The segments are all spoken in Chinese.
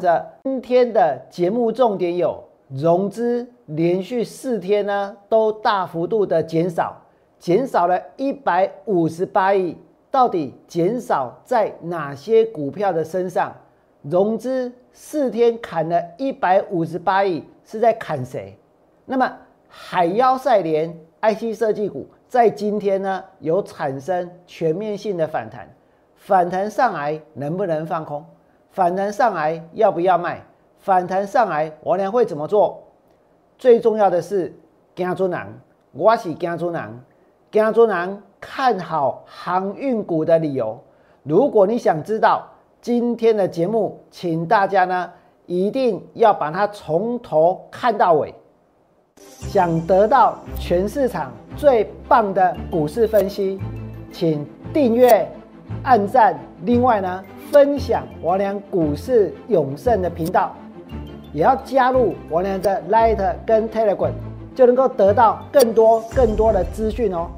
着今天的节目重点有融资连续四天呢都大幅度的减少，减少了一百五十八亿，到底减少在哪些股票的身上？融资四天砍了一百五十八亿，是在砍谁？那么海妖赛联 IC 设计股在今天呢有产生全面性的反弹，反弹上来能不能放空？反弹上来要不要卖？反弹上来我俩会怎么做？最重要的是，姜尊南，我是姜尊南，姜尊南看好航运股的理由。如果你想知道。今天的节目，请大家呢一定要把它从头看到尾。想得到全市场最棒的股市分析，请订阅、按赞，另外呢分享王良股市永胜的频道，也要加入王良的 Light 跟 Telegram，就能够得到更多更多的资讯哦。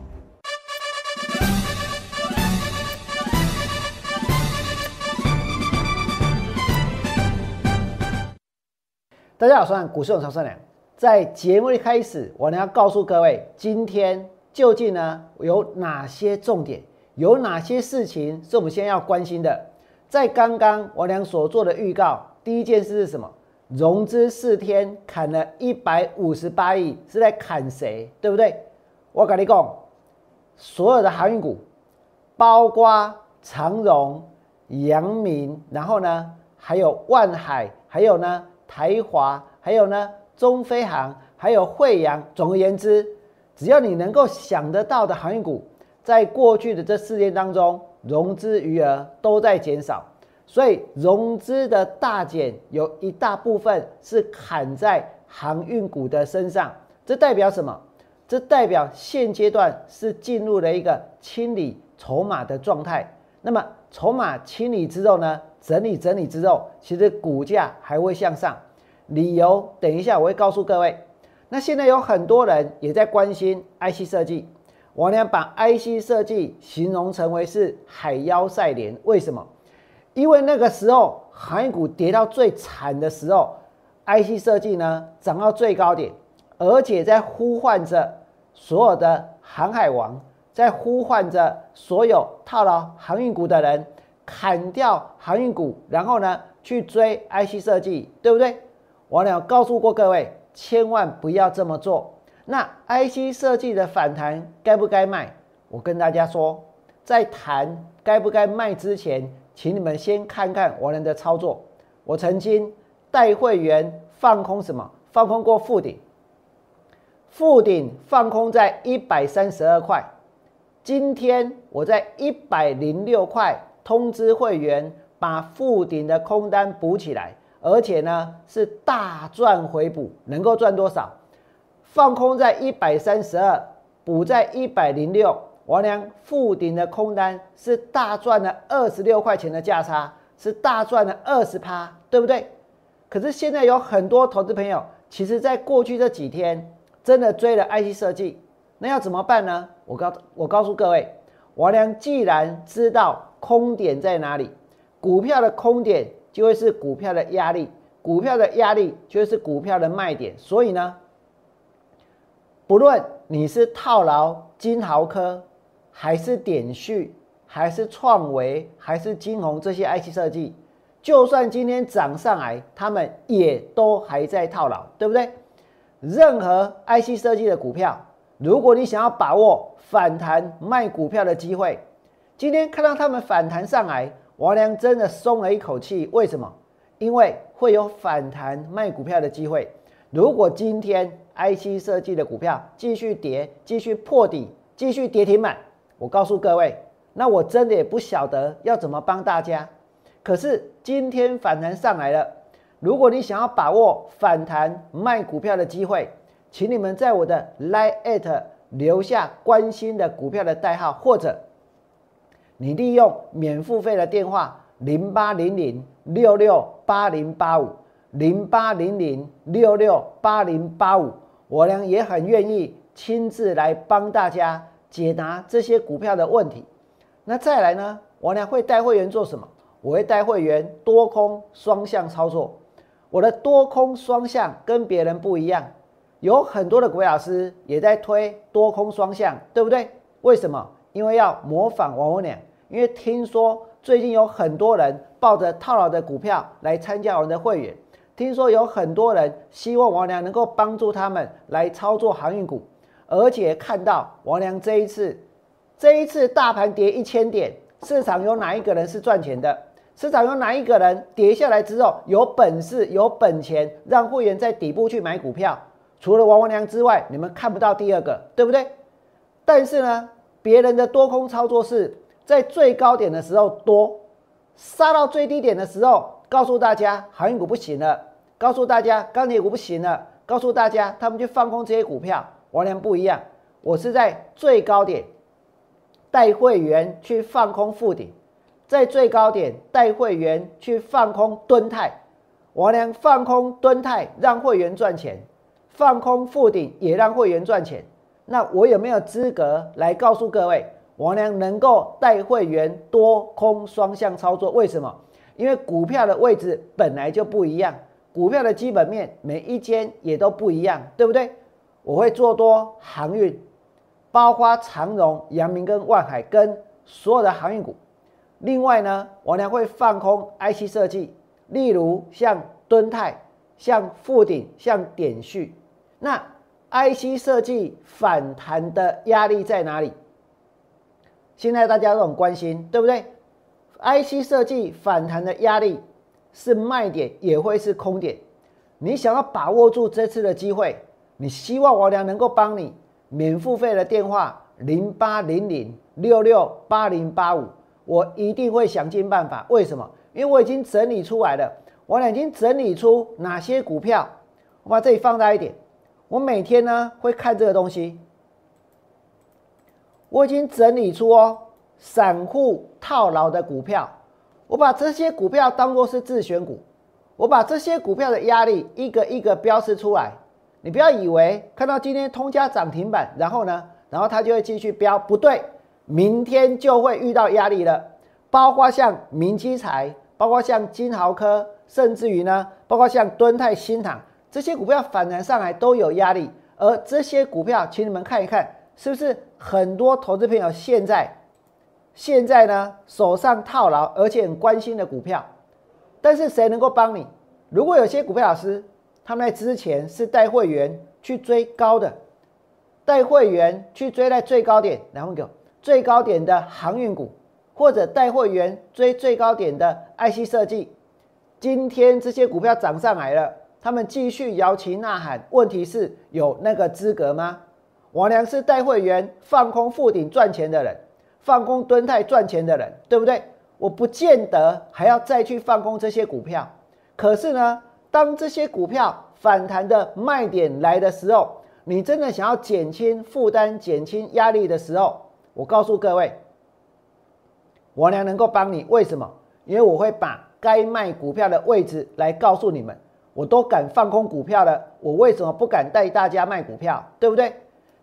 大家好，我是股市永超善良。在节目一开始，我呢要告诉各位，今天究竟呢有哪些重点，有哪些事情是我们现在要关心的？在刚刚我俩所做的预告，第一件事是什么？融资四天砍了一百五十八亿，是在砍谁？对不对？我跟你讲，所有的航运股，包括长荣、阳明，然后呢还有万海，还有呢。台华，还有呢，中飞航，还有惠阳。总而言之，只要你能够想得到的航运股，在过去的这四天当中，融资余额都在减少，所以融资的大减有一大部分是砍在航运股的身上。这代表什么？这代表现阶段是进入了一个清理筹码的状态。那么筹码清理之后呢？整理整理之后，其实股价还会向上。理由等一下我会告诉各位。那现在有很多人也在关心 IC 设计，我呢把 IC 设计形容成为是海妖赛莲。为什么？因为那个时候航运股跌到最惨的时候，IC 设计呢涨到最高点，而且在呼唤着所有的航海王，在呼唤着所有套牢航运股的人。砍掉航运股，然后呢去追 IC 设计，对不对？我呢告诉过各位，千万不要这么做。那 IC 设计的反弹该不该卖？我跟大家说，在谈该不该卖之前，请你们先看看我人的操作。我曾经带会员放空什么？放空过富顶，富顶放空在一百三十二块。今天我在一百零六块。通知会员把附顶的空单补起来，而且呢是大赚回补，能够赚多少？放空在一百三十二，补在一百零六，王良附顶的空单是大赚了二十六块钱的价差，是大赚了二十趴，对不对？可是现在有很多投资朋友，其实在过去这几天真的追了 IC 设计，那要怎么办呢？我告我告诉各位，王良既然知道。空点在哪里？股票的空点就会是股票的压力，股票的压力就会是股票的卖点。所以呢，不论你是套牢金豪科，还是点序，还是创维，还是金鸿这些 IC 设计，就算今天涨上来，他们也都还在套牢，对不对？任何 IC 设计的股票，如果你想要把握反弹卖股票的机会，今天看到他们反弹上来，王良真的松了一口气。为什么？因为会有反弹卖股票的机会。如果今天 IC 设计的股票继续跌，继续破底，继续跌停板，我告诉各位，那我真的也不晓得要怎么帮大家。可是今天反弹上来了，如果你想要把握反弹卖股票的机会，请你们在我的 Line 留下关心的股票的代号或者。你利用免付费的电话零八零零六六八零八五零八零零六六八零八五，我呢也很愿意亲自来帮大家解答这些股票的问题。那再来呢，我呢会带会员做什么？我会带会员多空双向操作。我的多空双向跟别人不一样，有很多的股老师也在推多空双向，对不对？为什么？因为要模仿王文良，因为听说最近有很多人抱着套牢的股票来参加我们的会员，听说有很多人希望王良能够帮助他们来操作航运股，而且看到王良这一次，这一次大盘跌一千点，市场有哪一个人是赚钱的？市场有哪一个人跌下来之后有本事、有本钱让会员在底部去买股票？除了王文良之外，你们看不到第二个，对不对？但是呢，别人的多空操作是在最高点的时候多，杀到最低点的时候，告诉大家航运股不行了，告诉大家钢铁股不行了，告诉大家他们去放空这些股票。王良不一样，我是在最高点带会员去放空附顶。在最高点带会员去放空蹲泰，王良放空蹲泰让会员赚钱，放空附顶也让会员赚钱。那我有没有资格来告诉各位，王良能够带会员多空双向操作？为什么？因为股票的位置本来就不一样，股票的基本面每一间也都不一样，对不对？我会做多航运，包括长荣、阳明跟万海跟所有的航运股。另外呢，我呢会放空 IC 设计，例如像敦泰、像富鼎、像点序。那 IC 设计反弹的压力在哪里？现在大家都很关心，对不对？IC 设计反弹的压力是卖点，也会是空点。你想要把握住这次的机会，你希望我俩能够帮你免付费的电话零八零零六六八零八五。我一定会想尽办法。为什么？因为我已经整理出来了。我已经整理出哪些股票。我把这里放大一点。我每天呢会看这个东西。我已经整理出哦，散户套牢的股票。我把这些股票当做是自选股。我把这些股票的压力一个一个标示出来。你不要以为看到今天通家涨停板，然后呢，然后它就会继续飙，不对。明天就会遇到压力了，包括像明基材，包括像金豪科，甚至于呢，包括像敦泰、新唐这些股票反弹上来都有压力。而这些股票，请你们看一看，是不是很多投资朋友现在现在呢手上套牢，而且很关心的股票？但是谁能够帮你？如果有些股票老师他们在之前是带会员去追高的，带会员去追在最高点，然后给。最高点的航运股，或者带会员追最高点的 IC 设计，今天这些股票涨上来了，他们继续摇旗呐喊。问题是有那个资格吗？王良是带会员放空附顶赚钱的人，放空蹲泰赚钱的人，对不对？我不见得还要再去放空这些股票。可是呢，当这些股票反弹的卖点来的时候，你真的想要减轻负担、减轻压力的时候。我告诉各位，我娘能够帮你，为什么？因为我会把该卖股票的位置来告诉你们。我都敢放空股票了，我为什么不敢带大家卖股票？对不对？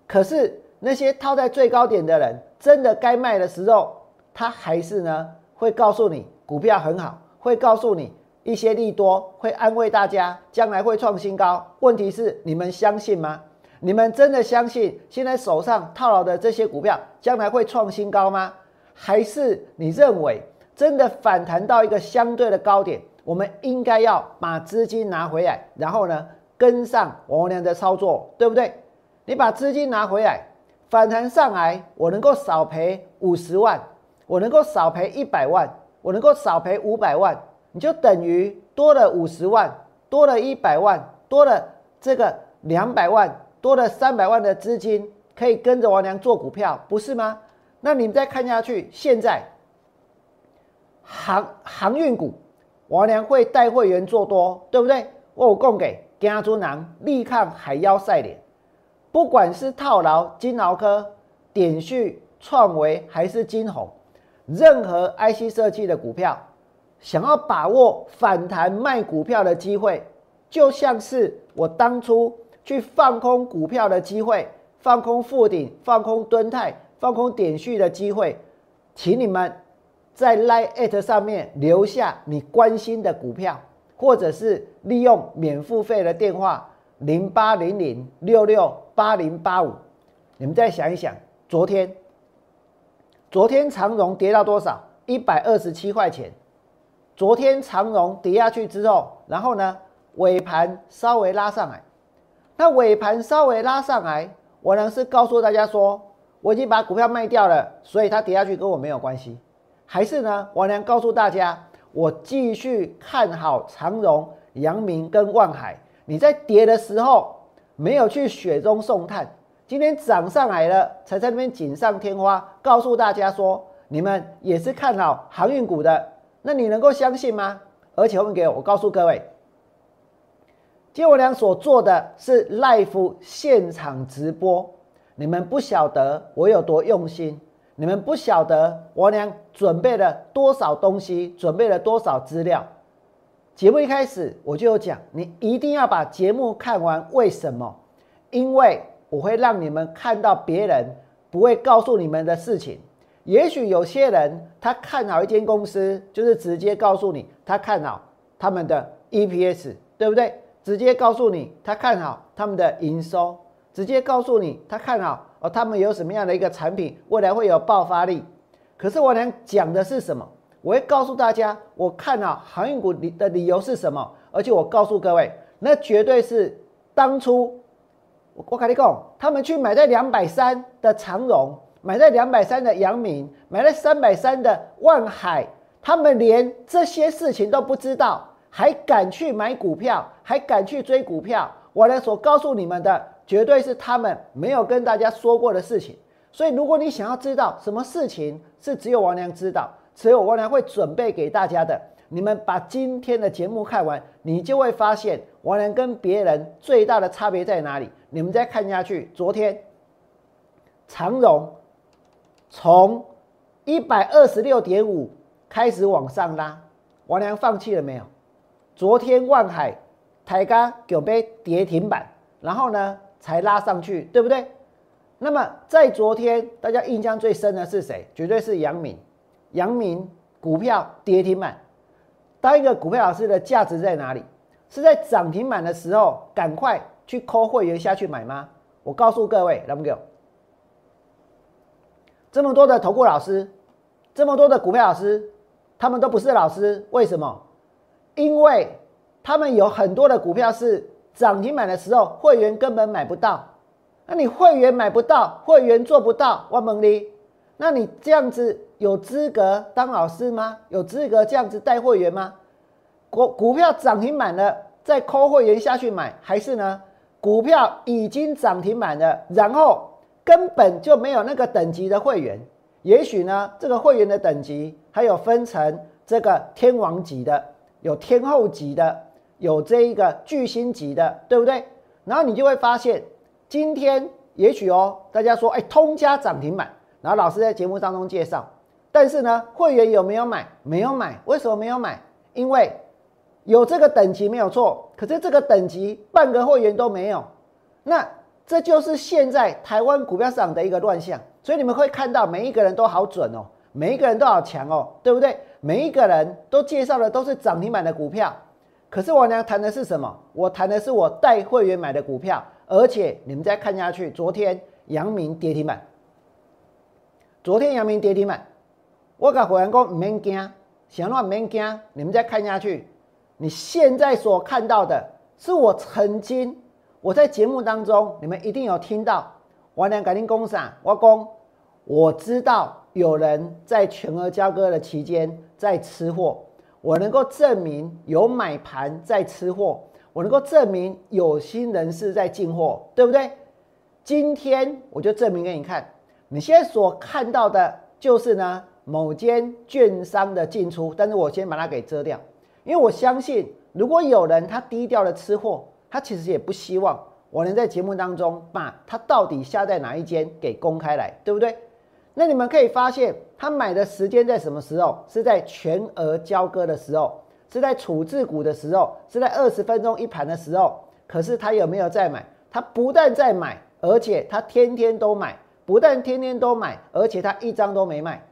可是那些套在最高点的人，真的该卖的时候，他还是呢会告诉你股票很好，会告诉你一些利多，会安慰大家将来会创新高。问题是你们相信吗？你们真的相信现在手上套牢的这些股票将来会创新高吗？还是你认为真的反弹到一个相对的高点，我们应该要把资金拿回来，然后呢跟上王良的操作，对不对？你把资金拿回来，反弹上来，我能够少赔五十万，我能够少赔一百万，我能够少赔五百万，你就等于多了五十万，多了一百万，多了这个两百万。多了三百万的资金可以跟着王良做股票，不是吗？那你们再看下去，现在航航运股，王良会带会员做多，对不对？我供给家猪囊力抗海妖赛脸，不管是套牢金劳科、点序、创维还是金鸿，任何 IC 设计的股票，想要把握反弹卖股票的机会，就像是我当初。去放空股票的机会，放空富鼎，放空敦泰，放空点序的机会，请你们在 Line 上面留下你关心的股票，或者是利用免付费的电话零八零零六六八零八五。你们再想一想，昨天，昨天长荣跌到多少？一百二十七块钱。昨天长荣跌下去之后，然后呢，尾盘稍微拉上来。那尾盘稍微拉上来，我呢是告诉大家说，我已经把股票卖掉了，所以它跌下去跟我没有关系。还是呢？王良告诉大家，我继续看好长荣、阳明跟万海。你在跌的时候没有去雪中送炭，今天涨上来了，才在那边锦上添花，告诉大家说你们也是看好航运股的。那你能够相信吗？而且后面给我，我告诉各位，今天我俩所做的是 l i f e 现场直播，你们不晓得我有多用心。你们不晓得我俩准备了多少东西，准备了多少资料。节目一开始我就有讲，你一定要把节目看完。为什么？因为我会让你们看到别人不会告诉你们的事情。也许有些人他看好一间公司，就是直接告诉你他看好他们的 EPS，对不对？直接告诉你他看好他们的营收，直接告诉你他看好。哦，他们有什么样的一个产品，未来会有爆发力？可是我想讲的是什么？我会告诉大家，我看啊航运股的理由是什么？而且我告诉各位，那绝对是当初我我跟你讲，他们去买在两百三的长荣，买在两百三的阳明，买在三百三的万海，他们连这些事情都不知道，还敢去买股票，还敢去追股票？我俩所告诉你们的。绝对是他们没有跟大家说过的事情，所以如果你想要知道什么事情是只有王良知道，所以我王良会准备给大家的，你们把今天的节目看完，你就会发现王良跟别人最大的差别在哪里。你们再看下去，昨天长荣从一百二十六点五开始往上拉，王良放弃了没有？昨天万海抬高九杯跌停板，然后呢？才拉上去，对不对？那么在昨天，大家印象最深的是谁？绝对是杨敏。阳明股票跌停板，当一个股票老师的价值在哪里？是在涨停板的时候，赶快去抠会员下去买吗？我告诉各位，来不给？这么多的投顾老师，这么多的股票老师，他们都不是老师，为什么？因为他们有很多的股票是。涨停板的时候，会员根本买不到。那你会员买不到，会员做不到，我问你，那你这样子有资格当老师吗？有资格这样子带会员吗？股股票涨停板了，再扣会员下去买，还是呢？股票已经涨停板了，然后根本就没有那个等级的会员。也许呢，这个会员的等级还有分成这个天王级的，有天后级的。有这一个巨星级的，对不对？然后你就会发现，今天也许哦，大家说，哎，通家涨停板，然后老师在节目当中介绍，但是呢，会员有没有买？没有买，为什么没有买？因为有这个等级没有错，可是这个等级半个会员都没有，那这就是现在台湾股票市场的一个乱象。所以你们会看到每一个人都好准哦，每一个人都好强哦，对不对？每一个人都介绍的都是涨停板的股票。可是我呢谈的是什么？我谈的是我带会员买的股票，而且你们再看下去，昨天阳明跌停板，昨天阳明跌停板，我跟会员讲唔免惊，想乱唔免惊，你们再看下去，你现在所看到的是我曾经我在节目当中，你们一定有听到，我俩改定工厂，我讲我知道有人在全额交割的期间在吃货。我能够证明有买盘在吃货，我能够证明有心人士在进货，对不对？今天我就证明给你看，你现在所看到的就是呢某间券商的进出，但是我先把它给遮掉，因为我相信如果有人他低调的吃货，他其实也不希望我能在节目当中把他到底下在哪一间给公开来，对不对？那你们可以发现，他买的时间在什么时候？是在全额交割的时候，是在处置股的时候，是在二十分钟一盘的时候。可是他有没有在买？他不但在买，而且他天天都买。不但天天都买，而且他一张都没卖。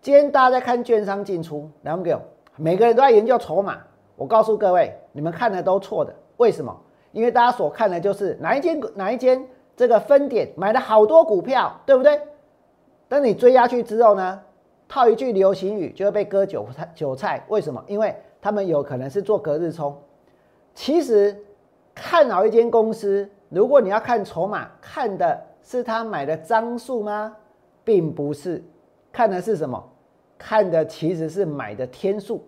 今天大家在看券商进出，两个每个人都在研究筹码。我告诉各位，你们看的都错的。为什么？因为大家所看的就是哪一间哪一间这个分点买了好多股票，对不对？等你追下去之后呢，套一句流行语就会被割韭菜。韭菜为什么？因为他们有可能是做隔日冲。其实看好一间公司，如果你要看筹码，看的是他买的张数吗？并不是，看的是什么？看的其实是买的天数。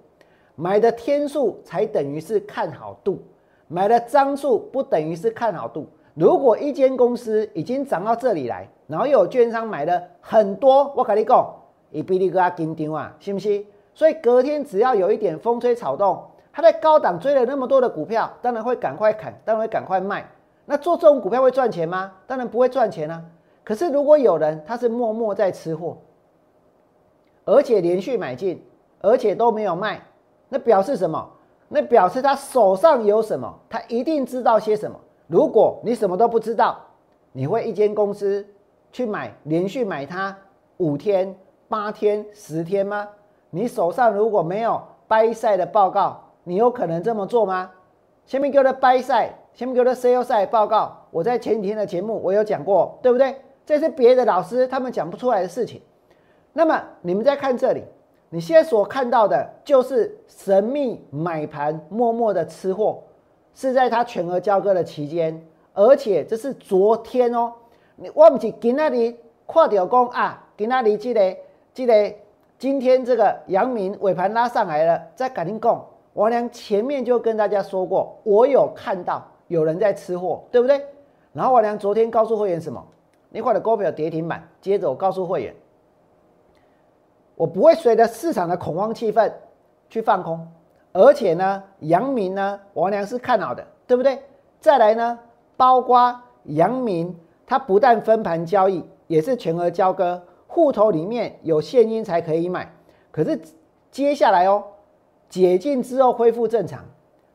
买的天数才等于是看好度，买的张数不等于是看好度。如果一间公司已经涨到这里来，然后又有券商买了很多，我跟你讲，一比你个阿紧张啊，信不信？所以隔天只要有一点风吹草动，他在高档追了那么多的股票，当然会赶快砍，当然会赶快卖。那做这种股票会赚钱吗？当然不会赚钱啊。可是如果有人他是默默在吃货，而且连续买进，而且都没有卖。那表示什么？那表示他手上有什么？他一定知道些什么。如果你什么都不知道，你会一间公司去买连续买它五天、八天、十天吗？你手上如果没有掰赛的报告，你有可能这么做吗？前面给我的掰赛，前面给我的 sell 赛报告，我在前几天的节目我有讲过，对不对？这是别的老师他们讲不出来的事情。那么你们再看这里。你现在所看到的就是神秘买盘默默的吃货，是在他全额交割的期间，而且这是昨天哦。你我不是今那里跨掉工啊，今那里记得记得今天这个阳明尾盘拉上来了，在赶紧供。王良前面就跟大家说过，我有看到有人在吃货，对不对？然后王良昨天告诉会员什么？那块的股票跌停板，接着我告诉会员。我不会随着市场的恐慌气氛去放空，而且呢，阳明呢，王良是看好的，对不对？再来呢，包括阳明，它不但分盘交易，也是全额交割，户头里面有现金才可以买。可是接下来哦，解禁之后恢复正常，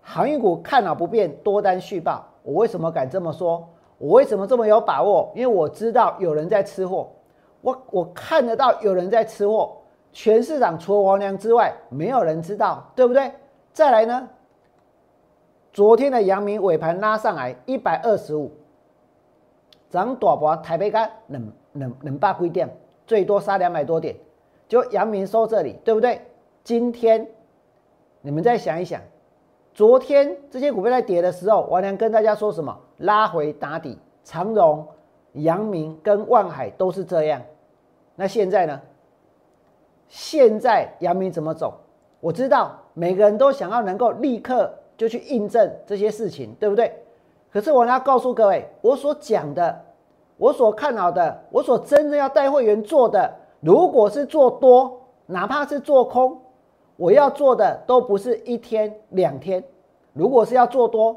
航运股看好不变，多单续报。我为什么敢这么说？我为什么这么有把握？因为我知道有人在吃货，我我看得到有人在吃货。全市场除了王良之外，没有人知道，对不对？再来呢？昨天的阳明尾盘拉上来一百二十五，涨大波台北干冷冷冷霸规点，最多杀两百多点，就阳明收这里，对不对？今天你们再想一想，昨天这些股票在跌的时候，王良跟大家说什么？拉回打底，长荣、阳明跟万海都是这样。那现在呢？现在阳明怎么走？我知道每个人都想要能够立刻就去印证这些事情，对不对？可是我要告诉各位，我所讲的，我所看好的，我所真正要带会员做的，如果是做多，哪怕是做空，我要做的都不是一天两天。如果是要做多，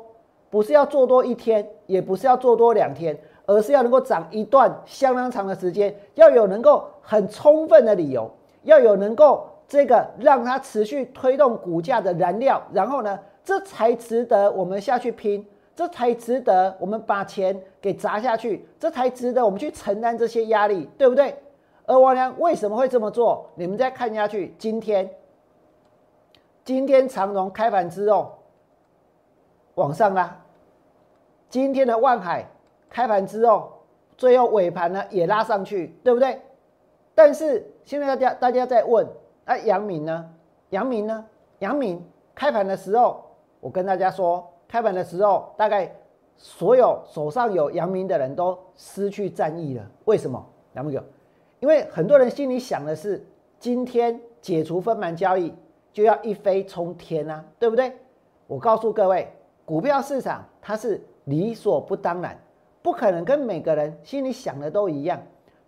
不是要做多一天，也不是要做多两天，而是要能够涨一段相当长的时间，要有能够很充分的理由。要有能够这个让它持续推动股价的燃料，然后呢，这才值得我们下去拼，这才值得我们把钱给砸下去，这才值得我们去承担这些压力，对不对？而王良为什么会这么做？你们再看下去，今天，今天长荣开盘之后往上拉，今天的万海开盘之后，最后尾盘呢也拉上去，对不对？但是现在大家大家在问，啊，杨明呢？杨明呢？杨明开盘的时候，我跟大家说，开盘的时候，大概所有手上有阳明的人都失去战意了。为什么？杨明哥，因为很多人心里想的是，今天解除分盘交易就要一飞冲天啊，对不对？我告诉各位，股票市场它是理所不当然，不可能跟每个人心里想的都一样。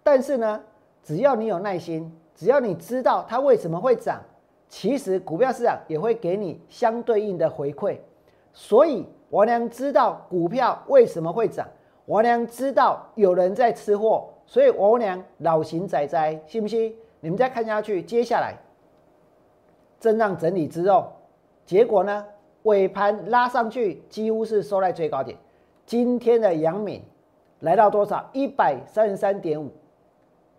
但是呢？只要你有耐心，只要你知道它为什么会涨，其实股票市场也会给你相对应的回馈。所以王良知道股票为什么会涨，王良知道有人在吃货，所以王良老型仔仔，信不信？你们再看下去，接下来震荡整理之后，结果呢？尾盘拉上去，几乎是收在最高点。今天的阳敏来到多少？一百三十三点五。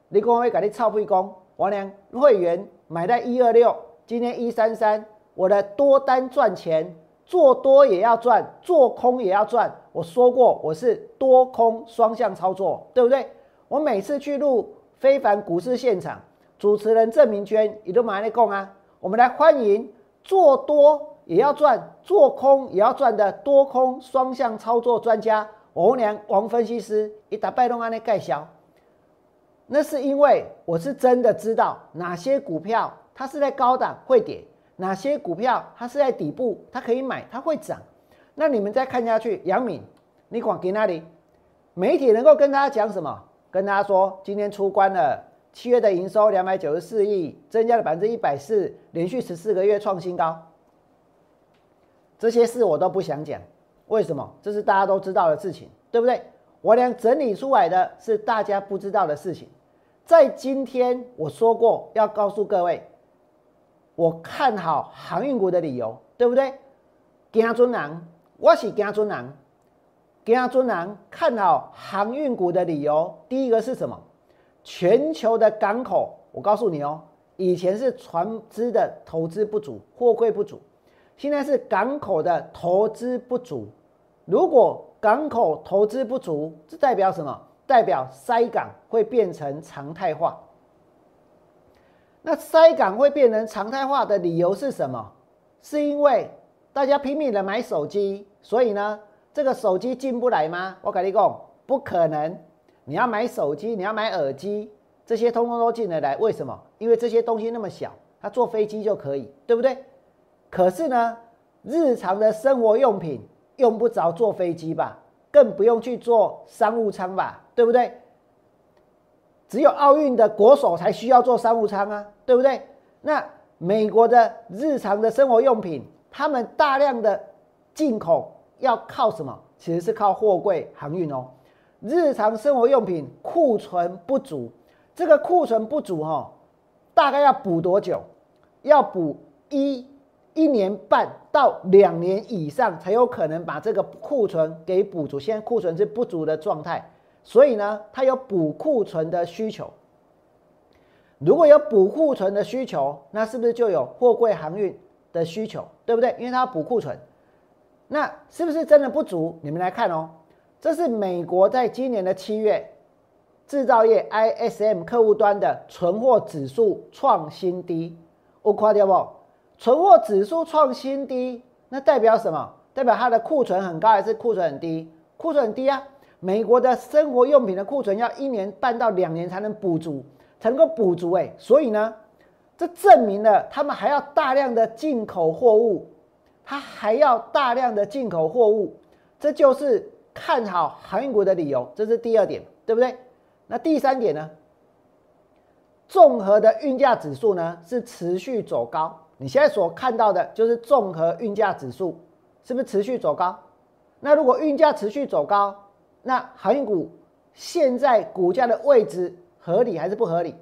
你讲会给你炒屁工，王良会员买在一二六，今天一三三，我的多单赚钱，做多也要赚，做空也要赚。我说过我是多空双向操作，对不对？我每次去录非凡股市现场，主持人郑明娟也都买来供啊。我们来欢迎做多也要赚，做空也要赚的多空双向操作专家王良王分析师，一打拜动安的盖销。那是因为我是真的知道哪些股票它是在高档会跌，哪些股票它是在底部，它可以买，它会涨。那你们再看下去，杨敏，你管给那里？媒体能够跟大家讲什么？跟大家说，今天出关了，七月的营收两百九十四亿，增加了百分之一百四，连续十四个月创新高。这些事我都不想讲，为什么？这是大家都知道的事情，对不对？我俩整理出来的是大家不知道的事情，在今天我说过要告诉各位，我看好航运股的理由，对不对？惊尊人，我是惊尊人，惊尊人看好航运股的理由，第一个是什么？全球的港口，我告诉你哦，以前是船只的投资不足，货柜不足，现在是港口的投资不足，如果港口投资不足，这代表什么？代表塞港会变成常态化。那塞港会变成常态化的理由是什么？是因为大家拼命的买手机，所以呢，这个手机进不来吗？我跟你讲，不可能。你要买手机，你要买耳机，这些通通都进得来。为什么？因为这些东西那么小，它坐飞机就可以，对不对？可是呢，日常的生活用品。用不着坐飞机吧，更不用去坐商务舱吧，对不对？只有奥运的国手才需要坐商务舱啊，对不对？那美国的日常的生活用品，他们大量的进口要靠什么？其实是靠货柜航运哦。日常生活用品库存不足，这个库存不足哈，大概要补多久？要补一。一年半到两年以上才有可能把这个库存给补足。现在库存是不足的状态，所以呢，它有补库存的需求。如果有补库存的需求，那是不是就有货柜航运的需求？对不对？因为它要补库存，那是不是真的不足？你们来看哦，这是美国在今年的七月制造业 ISM 客户端的存货指数创新低，我夸掉不？存货指数创新低，那代表什么？代表它的库存很高还是库存很低？库存很低啊！美国的生活用品的库存要一年半到两年才能补足，才能够补足哎。所以呢，这证明了他们还要大量的进口货物，它还要大量的进口货物，这就是看好航运股的理由。这是第二点，对不对？那第三点呢？综合的运价指数呢是持续走高。你现在所看到的就是综合运价指数，是不是持续走高？那如果运价持续走高，那航运股现在股价的位置合理还是不合理？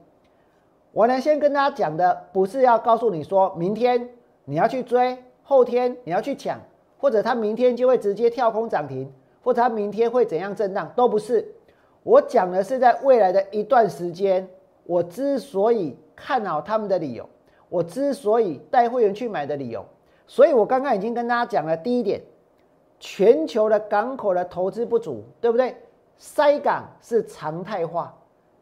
我呢先跟大家讲的不是要告诉你说明天你要去追，后天你要去抢，或者它明天就会直接跳空涨停，或者它明天会怎样震荡，都不是。我讲的是在未来的一段时间，我之所以看好他们的理由。我之所以带会员去买的理由，所以我刚刚已经跟大家讲了第一点，全球的港口的投资不足，对不对？塞港是常态化。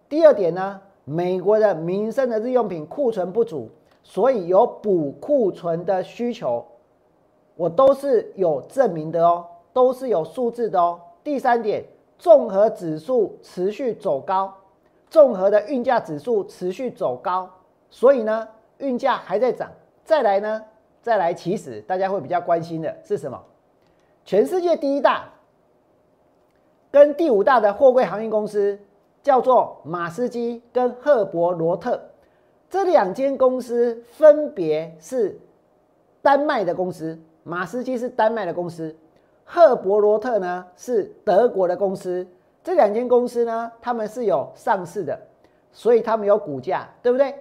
第二点呢，美国的民生的日用品库存不足，所以有补库存的需求，我都是有证明的哦，都是有数字的哦。第三点，综合指数持续走高，综合的运价指数持续走高，所以呢。运价还在涨，再来呢？再来，其实大家会比较关心的是什么？全世界第一大跟第五大的货柜航运公司叫做马斯基跟赫伯罗特，这两间公司分别是丹麦的公司，马斯基是丹麦的公司，赫伯罗特呢是德国的公司。这两间公司呢，他们是有上市的，所以他们有股价，对不对？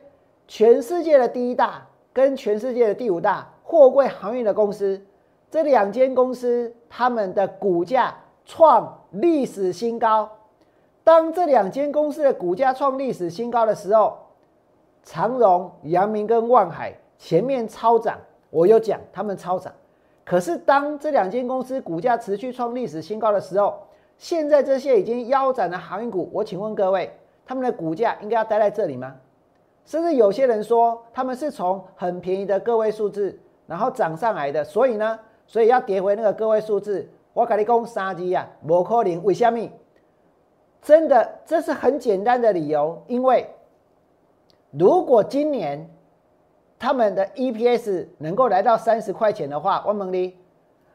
全世界的第一大跟全世界的第五大货柜航运的公司，这两间公司他们的股价创历史新高。当这两间公司的股价创历史新高的时候，长荣、阳明跟万海前面超涨，我有讲他们超涨。可是当这两间公司股价持续创历史新高的时候，现在这些已经腰斩的航运股，我请问各位，他们的股价应该要待在这里吗？甚至有些人说，他们是从很便宜的个位数字，然后涨上来的，所以呢，所以要跌回那个个位数字。我跟你讲，杀鸡呀，不可能。为什么？真的，这是很简单的理由，因为如果今年他们的 EPS 能够来到三十块钱的话，万蒙利，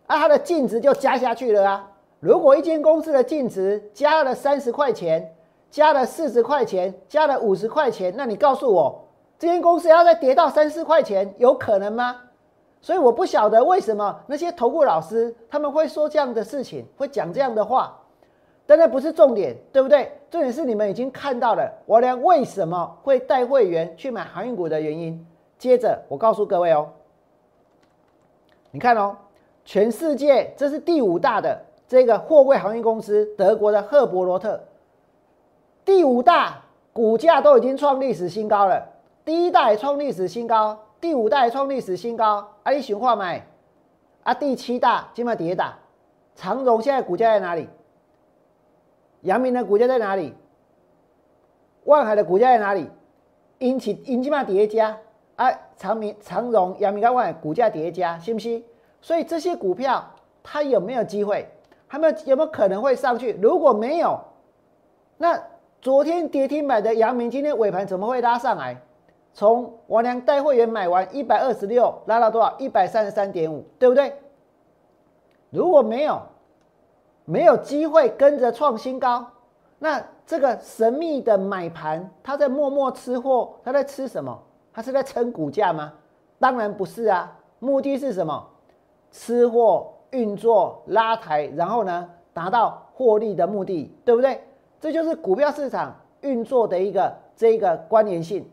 啊，它的净值就加下去了啊。如果一间公司的净值加了三十块钱，加了四十块钱，加了五十块钱，那你告诉我，这间公司要再跌到三四块钱，有可能吗？所以我不晓得为什么那些投顾老师他们会说这样的事情，会讲这样的话。但那不是重点，对不对？重点是你们已经看到了我俩为什么会带会员去买航运股的原因。接着我告诉各位哦，你看哦，全世界这是第五大的这个货柜航运公司，德国的赫伯罗特，第五大股价都已经创历史新高了，第一大也创历史新高，第五大也创历史新高。啊，你循话买啊，第七大今晚跌打，长荣现在股价在哪里？阳明的股价在哪里？万海的股价在哪里？引起引起嘛叠加啊，长明、长荣、阳明高万股价叠加，信不信？所以这些股票它有没有机会？还没有有没有可能会上去？如果没有，那昨天跌停板的阳明今天尾盘怎么会拉上来？从王良带会员买完一百二十六拉到多少？一百三十三点五，对不对？如果没有。没有机会跟着创新高，那这个神秘的买盘，他在默默吃货，他在吃什么？他是在撑股价吗？当然不是啊，目的是什么？吃货运作拉抬，然后呢达到获利的目的，对不对？这就是股票市场运作的一个这一个关联性。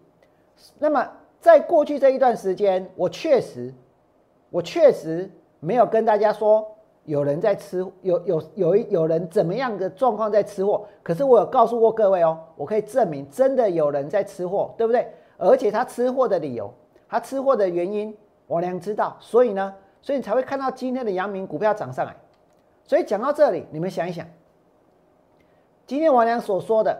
那么在过去这一段时间，我确实，我确实没有跟大家说。有人在吃，有有有一有人怎么样的状况在吃货？可是我有告诉过各位哦，我可以证明真的有人在吃货，对不对？而且他吃货的理由，他吃货的原因，我娘知道。所以呢，所以你才会看到今天的阳明股票涨上来。所以讲到这里，你们想一想，今天王良所说的，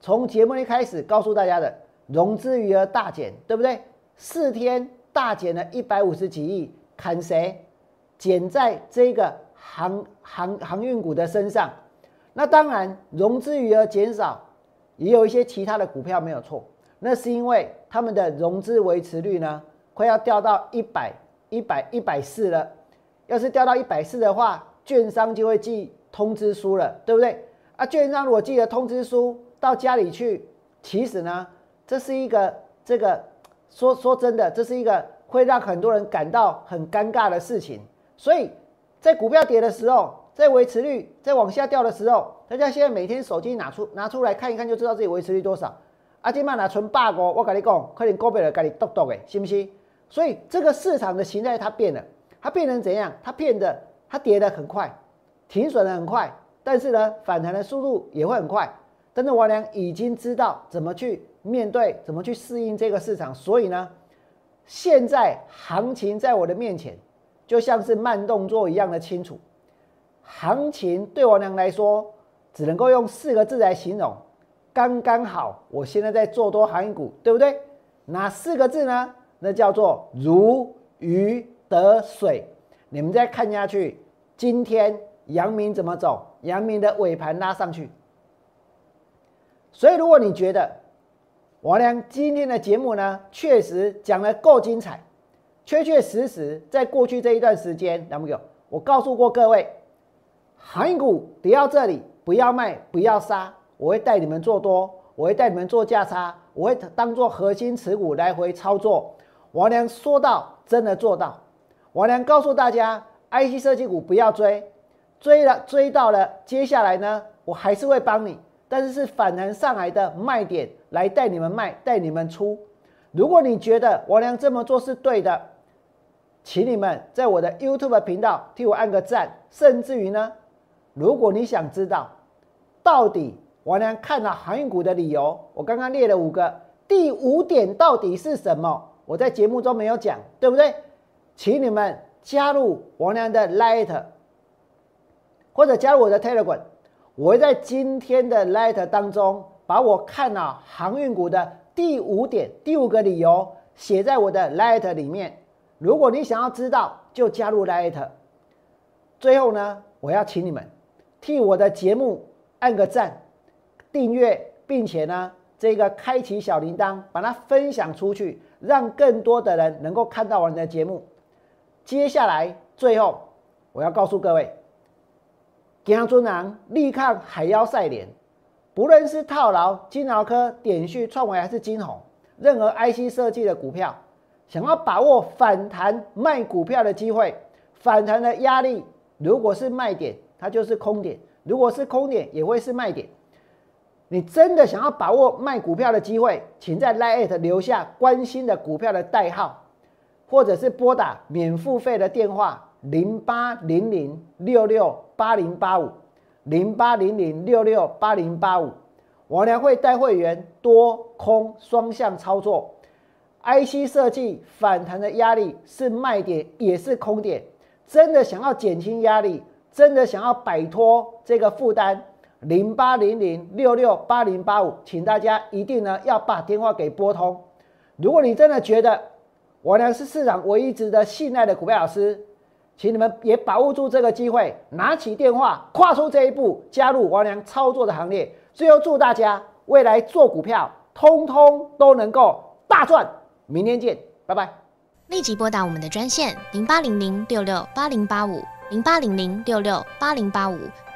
从节目一开始告诉大家的融资余额大减，对不对？四天大减了一百五十几亿，砍谁？减在这个。航航航运股的身上，那当然融资余额减少，也有一些其他的股票没有错。那是因为他们的融资维持率呢，快要掉到一百一百一百四了。要是掉到一百四的话，券商就会寄通知书了，对不对？啊，券商如果寄了通知书到家里去，其实呢，这是一个这个说说真的，这是一个会让很多人感到很尴尬的事情，所以。在股票跌的时候，在维持率在往下掉的时候，大家现在每天手机拿出拿出来看一看，就知道自己维持率多少。阿金曼拿存八个，我跟你讲，快点股票了，赶紧剁剁诶，信不信？所以这个市场的形态它变了，它变成怎样？它变得它跌得很快，停损的很快，但是呢，反弹的速度也会很快。但是王良已经知道怎么去面对，怎么去适应这个市场，所以呢，现在行情在我的面前。就像是慢动作一样的清楚，行情对我娘来说，只能够用四个字来形容，刚刚好。我现在在做多航运股，对不对？哪四个字呢？那叫做如鱼得水。你们再看下去，今天阳明怎么走？阳明的尾盘拉上去。所以，如果你觉得我娘今天的节目呢，确实讲的够精彩。确确实实，在过去这一段时间，那么有？我告诉过各位，航运股跌到这里，不要卖，不要杀，我会带你们做多，我会带你们做价差，我会当做核心持股来回操作。王良说到，真的做到。王良告诉大家，IC 设计股不要追，追了追到了，接下来呢，我还是会帮你，但是是反弹上来的卖点来带你们卖，带你们出。如果你觉得王良这么做是对的，请你们在我的 YouTube 频道替我按个赞，甚至于呢，如果你想知道到底王良看了航运股的理由，我刚刚列了五个，第五点到底是什么？我在节目中没有讲，对不对？请你们加入王良的 Light，或者加入我的 Telegram，我会在今天的 Light 当中把我看了航运股的第五点、第五个理由写在我的 Light 里面。如果你想要知道，就加入 Light。最后呢，我要请你们替我的节目按个赞、订阅，并且呢，这个开启小铃铛，把它分享出去，让更多的人能够看到我们的节目。接下来，最后我要告诉各位，金阳尊郎力抗海妖赛联，不论是套牢金豪科、点序、创维还是金鸿，任何 IC 设计的股票，想要把握反弹卖股票的机会，反弹的压力。如果是卖点，它就是空点；如果是空点，也会是卖点。你真的想要把握卖股票的机会，请在 Line 留下关心的股票的代号，或者是拨打免付费的电话零八零零六六八零八五零八零零六六八零八五。我呢会带会员多空双向操作，IC 设计反弹的压力是卖点，也是空点。真的想要减轻压力，真的想要摆脱这个负担，零八零零六六八零八五，请大家一定呢要把电话给拨通。如果你真的觉得我呢是市场唯一值得信赖的股票老师，请你们也把握住这个机会，拿起电话，跨出这一步，加入王良操作的行列。最后祝大家未来做股票，通通都能够大赚。明天见，拜拜。立即拨打我们的专线零八零零六六八零八五零八零零六六八零八五